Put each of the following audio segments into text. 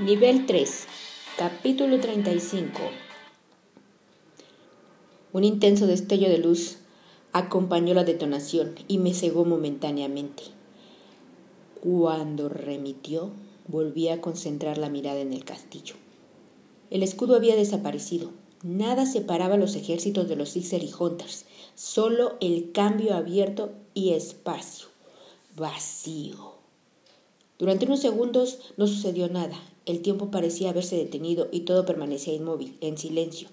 Nivel 3, capítulo 35. Un intenso destello de luz acompañó la detonación y me cegó momentáneamente. Cuando remitió, volví a concentrar la mirada en el castillo. El escudo había desaparecido. Nada separaba los ejércitos de los Sixer y Hunters, solo el cambio abierto y espacio. Vacío. Durante unos segundos no sucedió nada. El tiempo parecía haberse detenido y todo permanecía inmóvil, en silencio.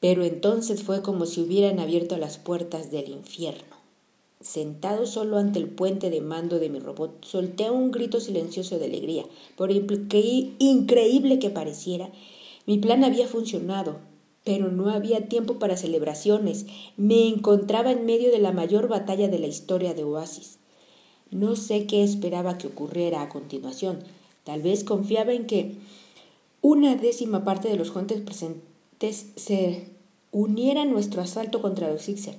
Pero entonces fue como si hubieran abierto las puertas del infierno. Sentado solo ante el puente de mando de mi robot, solté un grito silencioso de alegría. Por increíble que pareciera, mi plan había funcionado, pero no había tiempo para celebraciones. Me encontraba en medio de la mayor batalla de la historia de Oasis. No sé qué esperaba que ocurriera a continuación. Tal vez confiaba en que una décima parte de los Hunters presentes se uniera a nuestro asalto contra los Sixer,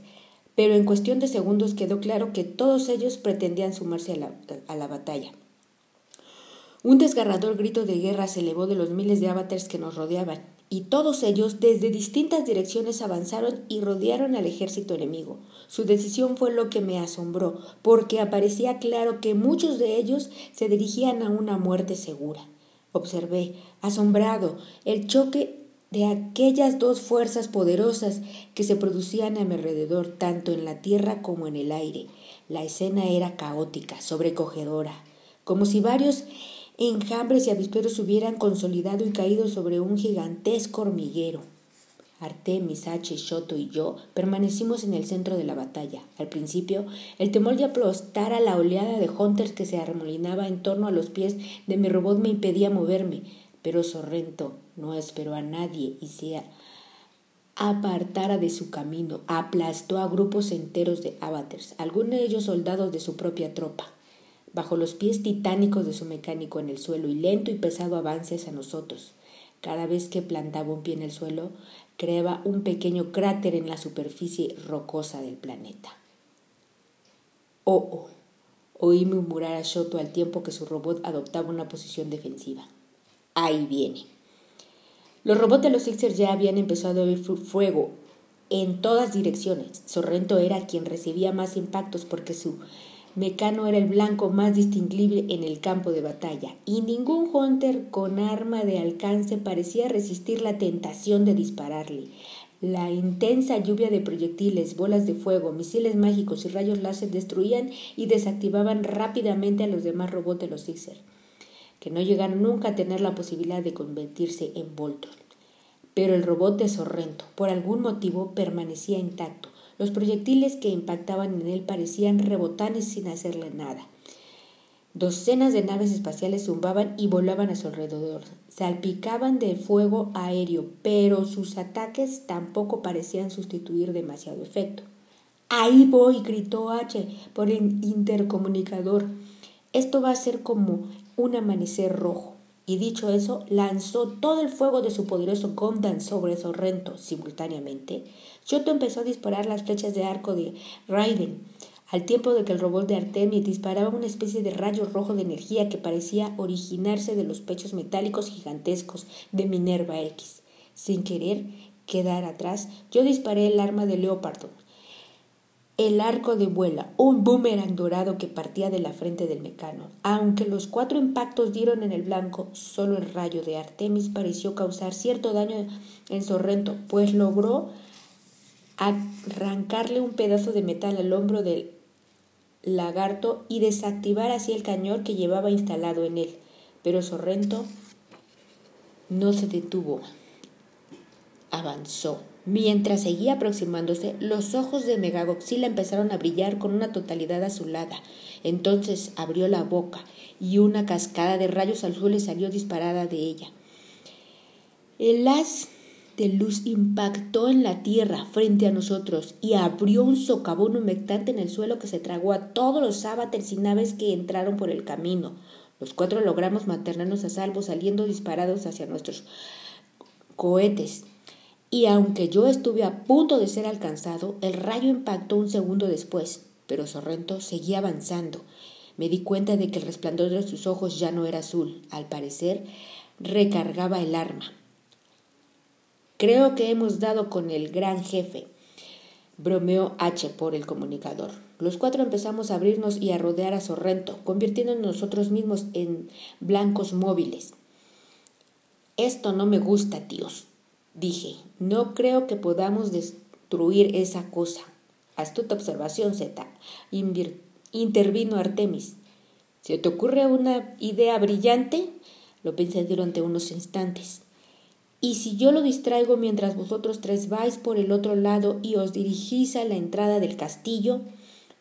pero en cuestión de segundos quedó claro que todos ellos pretendían sumarse a la, a la batalla. Un desgarrador grito de guerra se elevó de los miles de avatars que nos rodeaban y todos ellos desde distintas direcciones avanzaron y rodearon al ejército enemigo. Su decisión fue lo que me asombró, porque aparecía claro que muchos de ellos se dirigían a una muerte segura. Observé, asombrado, el choque de aquellas dos fuerzas poderosas que se producían a mi alrededor, tanto en la tierra como en el aire. La escena era caótica, sobrecogedora, como si varios enjambres y avisperos hubieran consolidado y caído sobre un gigantesco hormiguero. Artemis, H, Shoto y yo permanecimos en el centro de la batalla. Al principio, el temor de aplastar a la oleada de hunters que se arremolinaba en torno a los pies de mi robot me impedía moverme, pero Sorrento no esperó a nadie y se apartara de su camino. Aplastó a grupos enteros de avatars, algunos de ellos soldados de su propia tropa bajo los pies titánicos de su mecánico en el suelo y lento y pesado avance hacia nosotros. Cada vez que plantaba un pie en el suelo, creaba un pequeño cráter en la superficie rocosa del planeta. Oh, oh, oí murmurar a Shoto al tiempo que su robot adoptaba una posición defensiva. Ahí viene. Los robots de los Sixers ya habían empezado a oír fuego en todas direcciones. Sorrento era quien recibía más impactos porque su Mecano era el blanco más distinguible en el campo de batalla, y ningún hunter con arma de alcance parecía resistir la tentación de dispararle. La intensa lluvia de proyectiles, bolas de fuego, misiles mágicos y rayos láser destruían y desactivaban rápidamente a los demás robots de los Sixer, que no llegaron nunca a tener la posibilidad de convertirse en Voltron. Pero el robot de Sorrento, por algún motivo, permanecía intacto los proyectiles que impactaban en él parecían rebotanes sin hacerle nada. Docenas de naves espaciales zumbaban y volaban a su alrededor. Salpicaban de fuego aéreo, pero sus ataques tampoco parecían sustituir demasiado efecto. Ahí voy, gritó H por el intercomunicador. Esto va a ser como un amanecer rojo. Y dicho eso, lanzó todo el fuego de su poderoso Gondan sobre Sorrento simultáneamente. Shoto empezó a disparar las flechas de arco de Raiden, al tiempo de que el robot de Artemis disparaba una especie de rayo rojo de energía que parecía originarse de los pechos metálicos gigantescos de Minerva X. Sin querer quedar atrás, yo disparé el arma de Leopardo, el arco de vuela, un boomerang dorado que partía de la frente del mecano. Aunque los cuatro impactos dieron en el blanco, solo el rayo de Artemis pareció causar cierto daño en Sorrento, pues logró arrancarle un pedazo de metal al hombro del lagarto y desactivar así el cañón que llevaba instalado en él. Pero Sorrento no se detuvo. Avanzó. Mientras seguía aproximándose, los ojos de Megagoxila empezaron a brillar con una totalidad azulada. Entonces abrió la boca y una cascada de rayos azules salió disparada de ella. El haz de luz impactó en la tierra frente a nosotros y abrió un socavón humectante en el suelo que se tragó a todos los sábates y naves que entraron por el camino. Los cuatro logramos mantenernos a salvo saliendo disparados hacia nuestros cohetes. Y aunque yo estuve a punto de ser alcanzado, el rayo impactó un segundo después, pero Sorrento seguía avanzando. Me di cuenta de que el resplandor de sus ojos ya no era azul. Al parecer, recargaba el arma. Creo que hemos dado con el gran jefe, bromeó H por el comunicador. Los cuatro empezamos a abrirnos y a rodear a Sorrento, convirtiéndonos nosotros mismos en blancos móviles. Esto no me gusta, tíos, dije. No creo que podamos destruir esa cosa. Astuta observación, Z. Intervino Artemis. ¿Se te ocurre una idea brillante? Lo pensé durante unos instantes. Y si yo lo distraigo mientras vosotros tres vais por el otro lado y os dirigís a la entrada del castillo,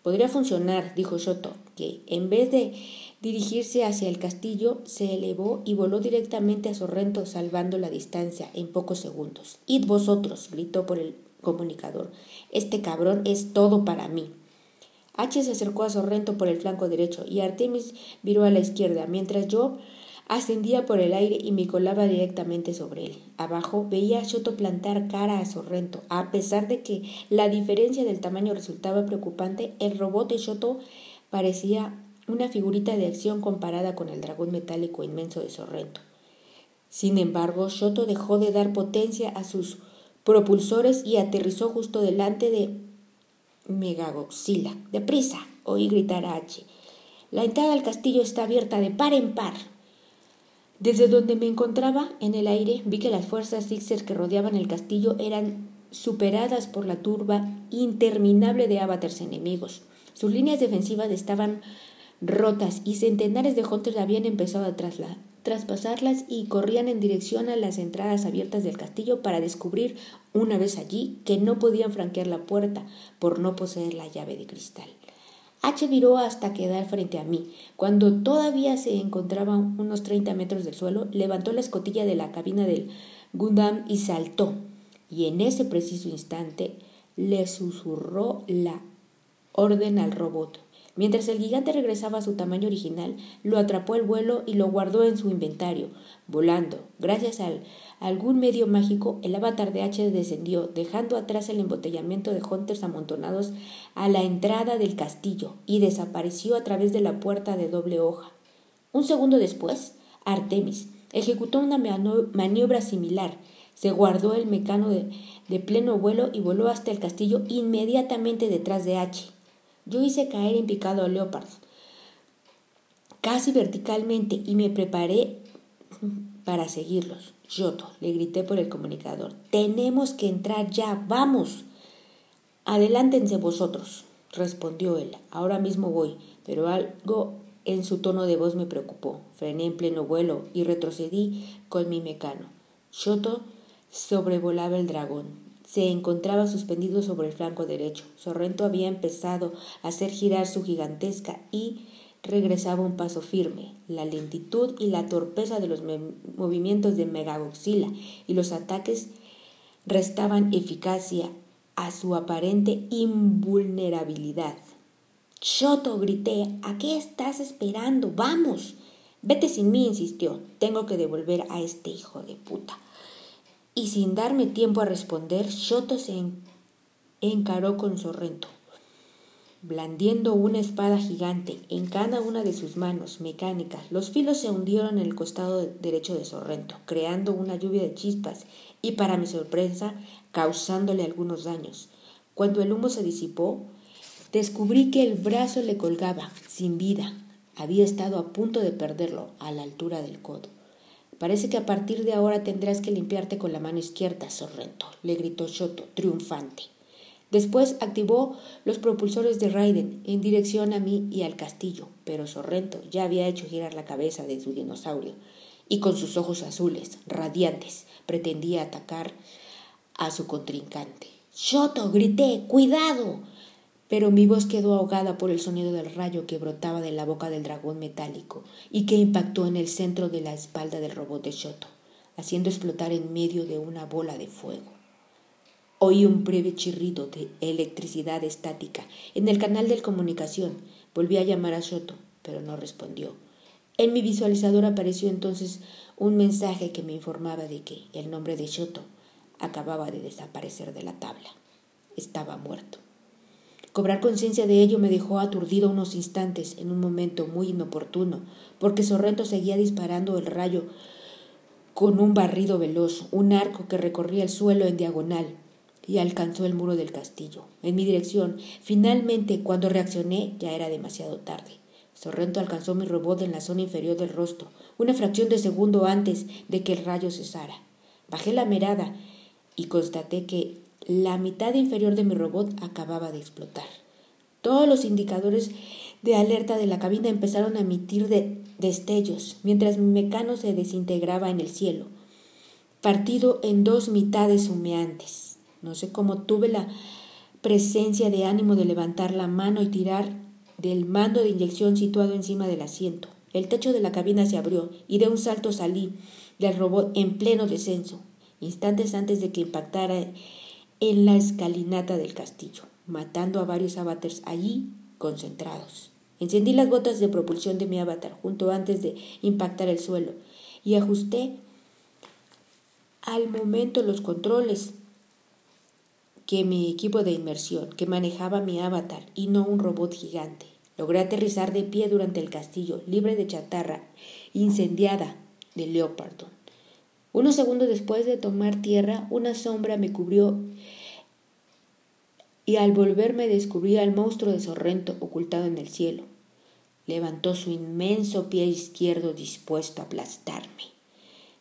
podría funcionar, dijo Shoto, que en vez de dirigirse hacia el castillo, se elevó y voló directamente a Sorrento, salvando la distancia en pocos segundos. Id vosotros, gritó por el comunicador. Este cabrón es todo para mí. H se acercó a Sorrento por el flanco derecho y Artemis viró a la izquierda, mientras yo Ascendía por el aire y me colaba directamente sobre él. Abajo veía a Shoto plantar cara a Sorrento. A pesar de que la diferencia del tamaño resultaba preocupante, el robot de Shoto parecía una figurita de acción comparada con el dragón metálico inmenso de Sorrento. Sin embargo, Shoto dejó de dar potencia a sus propulsores y aterrizó justo delante de Megagoxila. ¡Deprisa! oí gritar a H. La entrada al castillo está abierta de par en par. Desde donde me encontraba en el aire vi que las fuerzas Sixers que rodeaban el castillo eran superadas por la turba interminable de avatars enemigos. Sus líneas defensivas estaban rotas y centenares de hunters habían empezado a traspasarlas y corrían en dirección a las entradas abiertas del castillo para descubrir, una vez allí, que no podían franquear la puerta por no poseer la llave de cristal. H viró hasta quedar frente a mí. Cuando todavía se encontraba unos 30 metros del suelo, levantó la escotilla de la cabina del Gundam y saltó. Y en ese preciso instante le susurró la orden al robot. Mientras el gigante regresaba a su tamaño original, lo atrapó el vuelo y lo guardó en su inventario, volando. Gracias al algún medio mágico, el avatar de H descendió, dejando atrás el embotellamiento de hunters amontonados a la entrada del castillo y desapareció a través de la puerta de doble hoja. Un segundo después, Artemis ejecutó una maniobra similar. Se guardó el mecano de pleno vuelo y voló hasta el castillo inmediatamente detrás de H. Yo hice caer en picado a Leopard casi verticalmente y me preparé para seguirlos. Yoto, le grité por el comunicador. Tenemos que entrar ya, vamos. Adelántense vosotros, respondió él. Ahora mismo voy, pero algo en su tono de voz me preocupó. Frené en pleno vuelo y retrocedí con mi mecano. Shoto sobrevolaba el dragón. Se encontraba suspendido sobre el flanco derecho. Sorrento había empezado a hacer girar su gigantesca y regresaba un paso firme. La lentitud y la torpeza de los movimientos de Megagoxila y los ataques restaban eficacia a su aparente invulnerabilidad. Shoto, grité, ¿a qué estás esperando? Vamos. Vete sin mí, insistió. Tengo que devolver a este hijo de puta. Y sin darme tiempo a responder, Shoto se encaró con Sorrento blandiendo una espada gigante en cada una de sus manos mecánicas. Los filos se hundieron en el costado derecho de Sorrento, creando una lluvia de chispas y, para mi sorpresa, causándole algunos daños. Cuando el humo se disipó, descubrí que el brazo le colgaba, sin vida. Había estado a punto de perderlo, a la altura del codo. Parece que a partir de ahora tendrás que limpiarte con la mano izquierda, Sorrento, le gritó Shoto, triunfante. Después activó los propulsores de Raiden en dirección a mí y al castillo, pero Sorrento ya había hecho girar la cabeza de su dinosaurio y con sus ojos azules, radiantes, pretendía atacar a su contrincante. ¡Shoto! grité, ¡cuidado! Pero mi voz quedó ahogada por el sonido del rayo que brotaba de la boca del dragón metálico y que impactó en el centro de la espalda del robot de Shoto, haciendo explotar en medio de una bola de fuego. Oí un breve chirrido de electricidad estática en el canal de comunicación. Volví a llamar a Shoto, pero no respondió. En mi visualizador apareció entonces un mensaje que me informaba de que el nombre de Shoto acababa de desaparecer de la tabla. Estaba muerto. Cobrar conciencia de ello me dejó aturdido unos instantes, en un momento muy inoportuno, porque Sorrento seguía disparando el rayo con un barrido veloz, un arco que recorría el suelo en diagonal y alcanzó el muro del castillo, en mi dirección. Finalmente, cuando reaccioné, ya era demasiado tarde. Sorrento alcanzó mi robot en la zona inferior del rostro, una fracción de segundo antes de que el rayo cesara. Bajé la mirada y constaté que la mitad inferior de mi robot acababa de explotar. Todos los indicadores de alerta de la cabina empezaron a emitir destellos, mientras mi mecano se desintegraba en el cielo, partido en dos mitades humeantes. No sé cómo tuve la presencia de ánimo de levantar la mano y tirar del mando de inyección situado encima del asiento. El techo de la cabina se abrió y de un salto salí del robot en pleno descenso, instantes antes de que impactara en la escalinata del castillo, matando a varios avatars allí concentrados. Encendí las botas de propulsión de mi avatar junto antes de impactar el suelo y ajusté al momento los controles que mi equipo de inmersión, que manejaba mi avatar y no un robot gigante. Logré aterrizar de pie durante el castillo, libre de chatarra incendiada de Leopardo. Unos segundos después de tomar tierra, una sombra me cubrió y al volverme descubrí al monstruo de Sorrento ocultado en el cielo. Levantó su inmenso pie izquierdo dispuesto a aplastarme.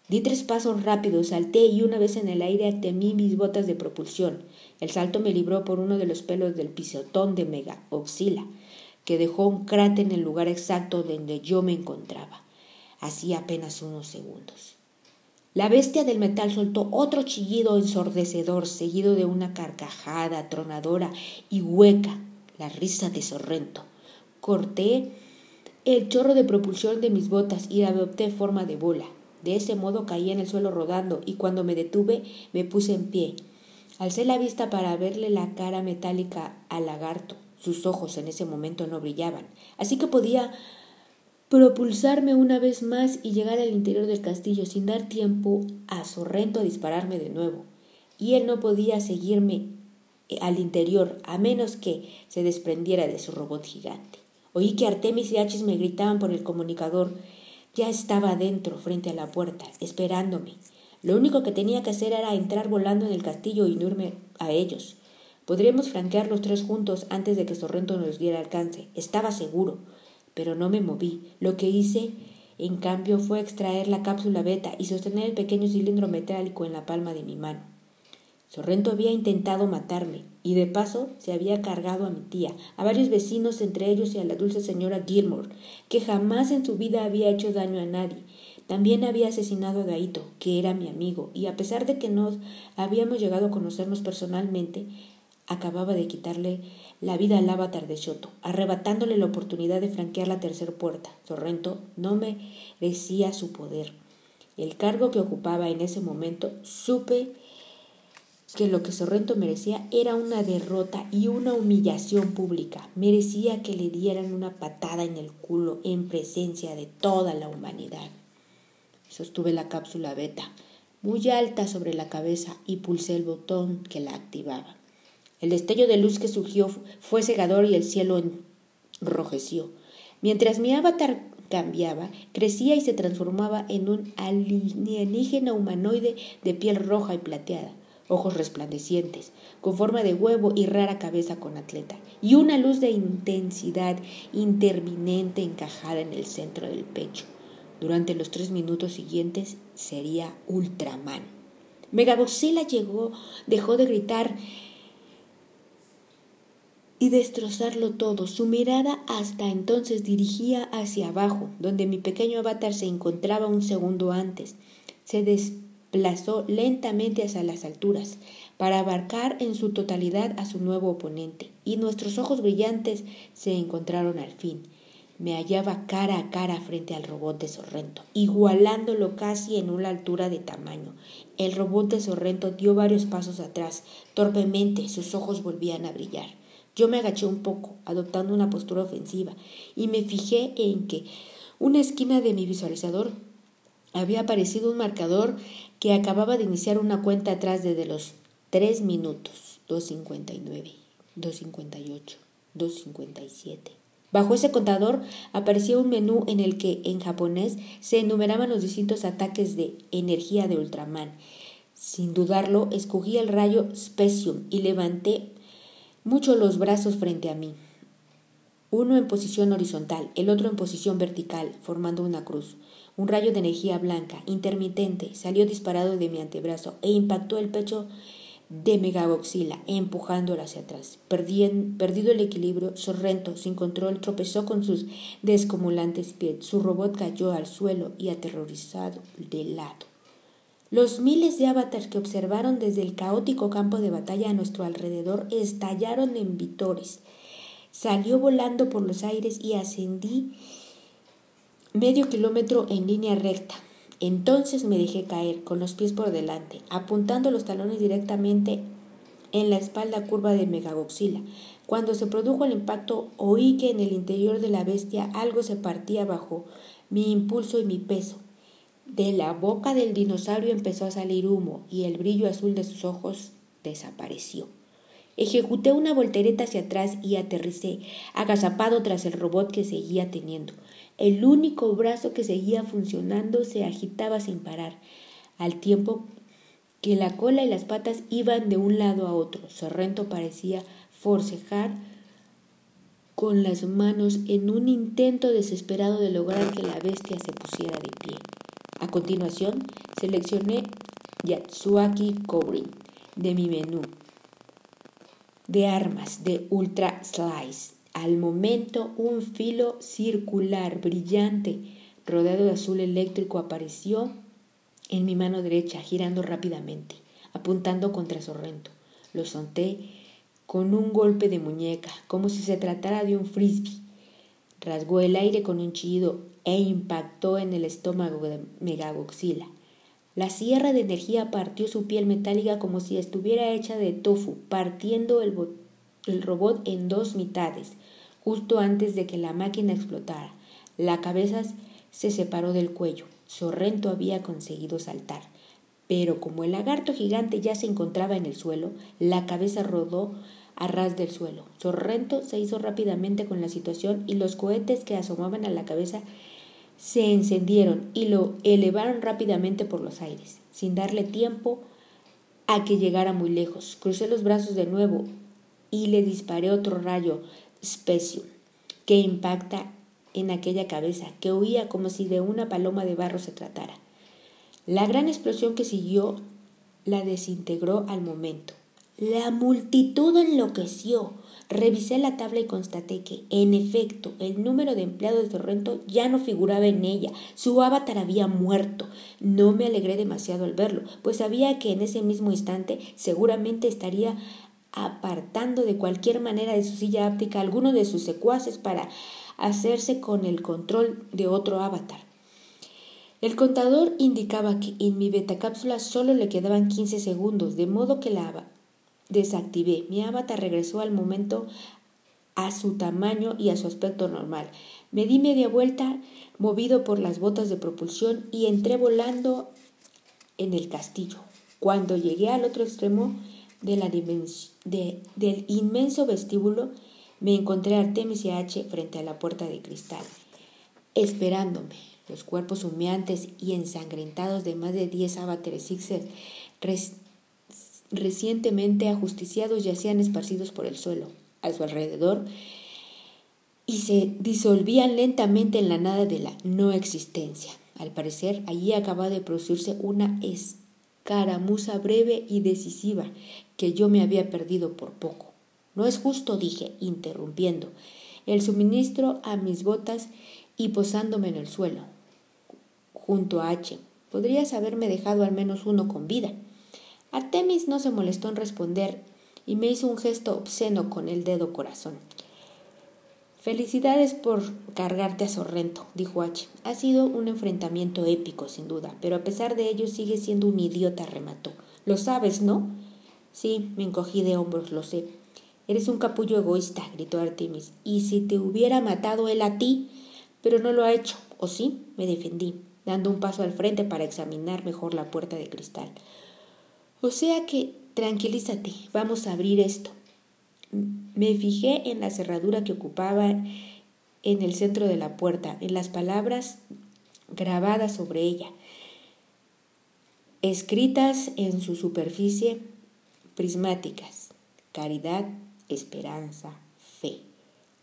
Di tres pasos rápidos, salté y una vez en el aire temí mis botas de propulsión. El salto me libró por uno de los pelos del pisotón de Mega Oxila, que dejó un cráter en el lugar exacto donde yo me encontraba. Hacía apenas unos segundos. La bestia del metal soltó otro chillido ensordecedor, seguido de una carcajada tronadora y hueca, la risa de Sorrento. Corté el chorro de propulsión de mis botas y adopté forma de bola. De ese modo caí en el suelo rodando y cuando me detuve me puse en pie. Alcé la vista para verle la cara metálica al lagarto. Sus ojos en ese momento no brillaban, así que podía propulsarme una vez más y llegar al interior del castillo sin dar tiempo a Sorrento a dispararme de nuevo. Y él no podía seguirme eh, al interior a menos que se desprendiera de su robot gigante. Oí que Artemis y Hachis me gritaban por el comunicador. Ya estaba adentro, frente a la puerta, esperándome. Lo único que tenía que hacer era entrar volando en el castillo y unirme a ellos. Podríamos franquear los tres juntos antes de que Sorrento nos diera alcance. Estaba seguro pero no me moví. Lo que hice, en cambio, fue extraer la cápsula beta y sostener el pequeño cilindro metálico en la palma de mi mano. Sorrento había intentado matarme, y de paso se había cargado a mi tía, a varios vecinos, entre ellos y a la dulce señora Gilmore, que jamás en su vida había hecho daño a nadie. También había asesinado a Gaito, que era mi amigo, y a pesar de que no habíamos llegado a conocernos personalmente, acababa de quitarle la vida al avatar de Shoto, arrebatándole la oportunidad de franquear la tercera puerta. Sorrento no merecía su poder. El cargo que ocupaba en ese momento, supe que lo que Sorrento merecía era una derrota y una humillación pública. Merecía que le dieran una patada en el culo en presencia de toda la humanidad. Sostuve la cápsula beta muy alta sobre la cabeza y pulsé el botón que la activaba. El destello de luz que surgió fue cegador y el cielo enrojeció. Mientras mi avatar cambiaba, crecía y se transformaba en un alienígena humanoide de piel roja y plateada, ojos resplandecientes, con forma de huevo y rara cabeza con atleta, y una luz de intensidad interminente encajada en el centro del pecho. Durante los tres minutos siguientes sería Ultraman. Megaboxela llegó, dejó de gritar y destrozarlo todo. Su mirada hasta entonces dirigía hacia abajo, donde mi pequeño avatar se encontraba un segundo antes. Se desplazó lentamente hacia las alturas, para abarcar en su totalidad a su nuevo oponente, y nuestros ojos brillantes se encontraron al fin. Me hallaba cara a cara frente al robot de Sorrento, igualándolo casi en una altura de tamaño. El robot de Sorrento dio varios pasos atrás. Torpemente sus ojos volvían a brillar. Yo me agaché un poco, adoptando una postura ofensiva, y me fijé en que una esquina de mi visualizador había aparecido un marcador que acababa de iniciar una cuenta atrás desde los 3 minutos, 2.59, 2.58, 257. Bajo ese contador aparecía un menú en el que en japonés se enumeraban los distintos ataques de energía de Ultraman. Sin dudarlo, escogí el rayo Specium y levanté mucho los brazos frente a mí. Uno en posición horizontal, el otro en posición vertical, formando una cruz. Un rayo de energía blanca, intermitente, salió disparado de mi antebrazo e impactó el pecho de Megagoxila, empujándolo hacia atrás. perdido el equilibrio, Sorrento, sin control, tropezó con sus descomulantes pies. Su robot cayó al suelo y aterrorizado de lado. Los miles de avatars que observaron desde el caótico campo de batalla a nuestro alrededor estallaron en vitores. Salió volando por los aires y ascendí medio kilómetro en línea recta. Entonces me dejé caer con los pies por delante, apuntando los talones directamente en la espalda curva de Megagoxila. Cuando se produjo el impacto, oí que en el interior de la bestia algo se partía bajo mi impulso y mi peso. De la boca del dinosaurio empezó a salir humo y el brillo azul de sus ojos desapareció. Ejecuté una voltereta hacia atrás y aterricé, agazapado tras el robot que seguía teniendo. El único brazo que seguía funcionando se agitaba sin parar, al tiempo que la cola y las patas iban de un lado a otro. Sorrento parecía forcejar con las manos en un intento desesperado de lograr que la bestia se pusiera de pie. A continuación, seleccioné Yatsuaki Kobrin de mi menú de armas de Ultra Slice al momento un filo circular brillante rodeado de azul eléctrico apareció en mi mano derecha, girando rápidamente, apuntando contra Sorrento. Lo solté con un golpe de muñeca, como si se tratara de un frisbee. Rasgó el aire con un chillido e impactó en el estómago de Megagoxila. La sierra de energía partió su piel metálica como si estuviera hecha de tofu, partiendo el, el robot en dos mitades justo antes de que la máquina explotara. La cabeza se separó del cuello. Sorrento había conseguido saltar. Pero como el lagarto gigante ya se encontraba en el suelo, la cabeza rodó a ras del suelo. Sorrento se hizo rápidamente con la situación y los cohetes que asomaban a la cabeza se encendieron y lo elevaron rápidamente por los aires, sin darle tiempo a que llegara muy lejos. Crucé los brazos de nuevo y le disparé otro rayo Specium, que impacta en aquella cabeza, que huía como si de una paloma de barro se tratara. La gran explosión que siguió la desintegró al momento. La multitud enloqueció. Revisé la tabla y constaté que, en efecto, el número de empleados de Torrento ya no figuraba en ella. Su avatar había muerto. No me alegré demasiado al verlo, pues sabía que en ese mismo instante seguramente estaría apartando de cualquier manera de su silla áptica alguno de sus secuaces para hacerse con el control de otro avatar. El contador indicaba que en mi betacápsula solo le quedaban 15 segundos, de modo que la desactivé. Mi avatar regresó al momento a su tamaño y a su aspecto normal. Me di media vuelta, movido por las botas de propulsión, y entré volando en el castillo. Cuando llegué al otro extremo, de la de, del inmenso vestíbulo, me encontré a Artemis y H frente a la puerta de cristal, esperándome. Los cuerpos humeantes y ensangrentados de más de diez avatares Sixers recientemente ajusticiados yacían esparcidos por el suelo, a su alrededor, y se disolvían lentamente en la nada de la no existencia. Al parecer, allí acababa de producirse una escaramuza breve y decisiva que yo me había perdido por poco. No es justo, dije, interrumpiendo el suministro a mis botas y posándome en el suelo, junto a H. Podrías haberme dejado al menos uno con vida. Artemis no se molestó en responder y me hizo un gesto obsceno con el dedo corazón. Felicidades por cargarte a Sorrento, dijo H. Ha sido un enfrentamiento épico, sin duda, pero a pesar de ello sigue siendo un idiota, remató. Lo sabes, ¿no? Sí, me encogí de hombros, lo sé. Eres un capullo egoísta, gritó Artemis. Y si te hubiera matado él a ti, pero no lo ha hecho, ¿o sí? me defendí, dando un paso al frente para examinar mejor la puerta de cristal. O sea que, tranquilízate, vamos a abrir esto. Me fijé en la cerradura que ocupaba en el centro de la puerta, en las palabras grabadas sobre ella, escritas en su superficie prismáticas, caridad, esperanza, fe.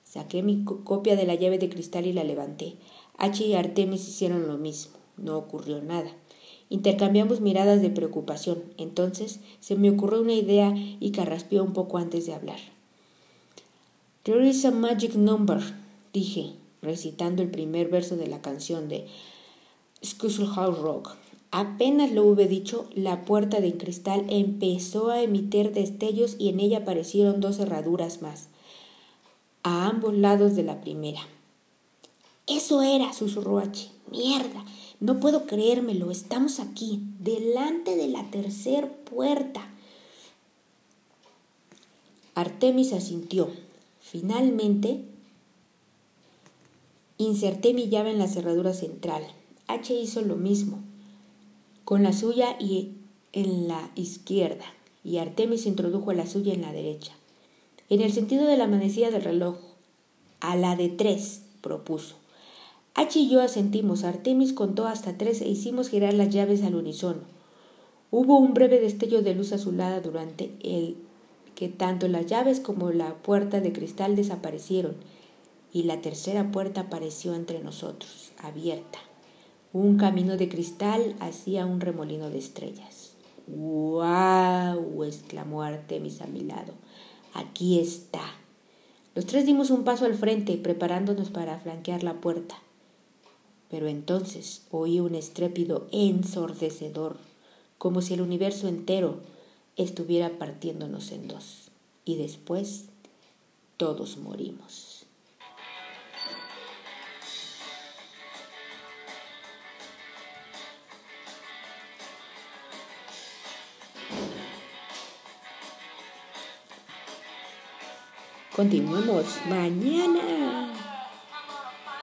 Saqué mi copia de la llave de cristal y la levanté. H y Artemis hicieron lo mismo. No ocurrió nada. Intercambiamos miradas de preocupación. Entonces se me ocurrió una idea y carraspeó un poco antes de hablar. There is a magic number, dije, recitando el primer verso de la canción de House Rock. Apenas lo hube dicho, la puerta de cristal empezó a emitir destellos y en ella aparecieron dos cerraduras más, a ambos lados de la primera. Eso era, susurró H. Mierda, no puedo creérmelo, estamos aquí, delante de la tercera puerta. Artemis asintió. Finalmente, inserté mi llave en la cerradura central. H hizo lo mismo con la suya y en la izquierda, y Artemis introdujo la suya en la derecha. En el sentido de la manecilla del reloj, a la de tres, propuso. H y yo asentimos. Artemis contó hasta tres e hicimos girar las llaves al unísono. Hubo un breve destello de luz azulada durante el que tanto las llaves como la puerta de cristal desaparecieron y la tercera puerta apareció entre nosotros, abierta. Un camino de cristal hacía un remolino de estrellas. ¡Guau! exclamó Artemis a mi lado. Aquí está. Los tres dimos un paso al frente, preparándonos para flanquear la puerta. Pero entonces oí un estrépido ensordecedor, como si el universo entero estuviera partiéndonos en dos. Y después todos morimos. Continuemos mañana.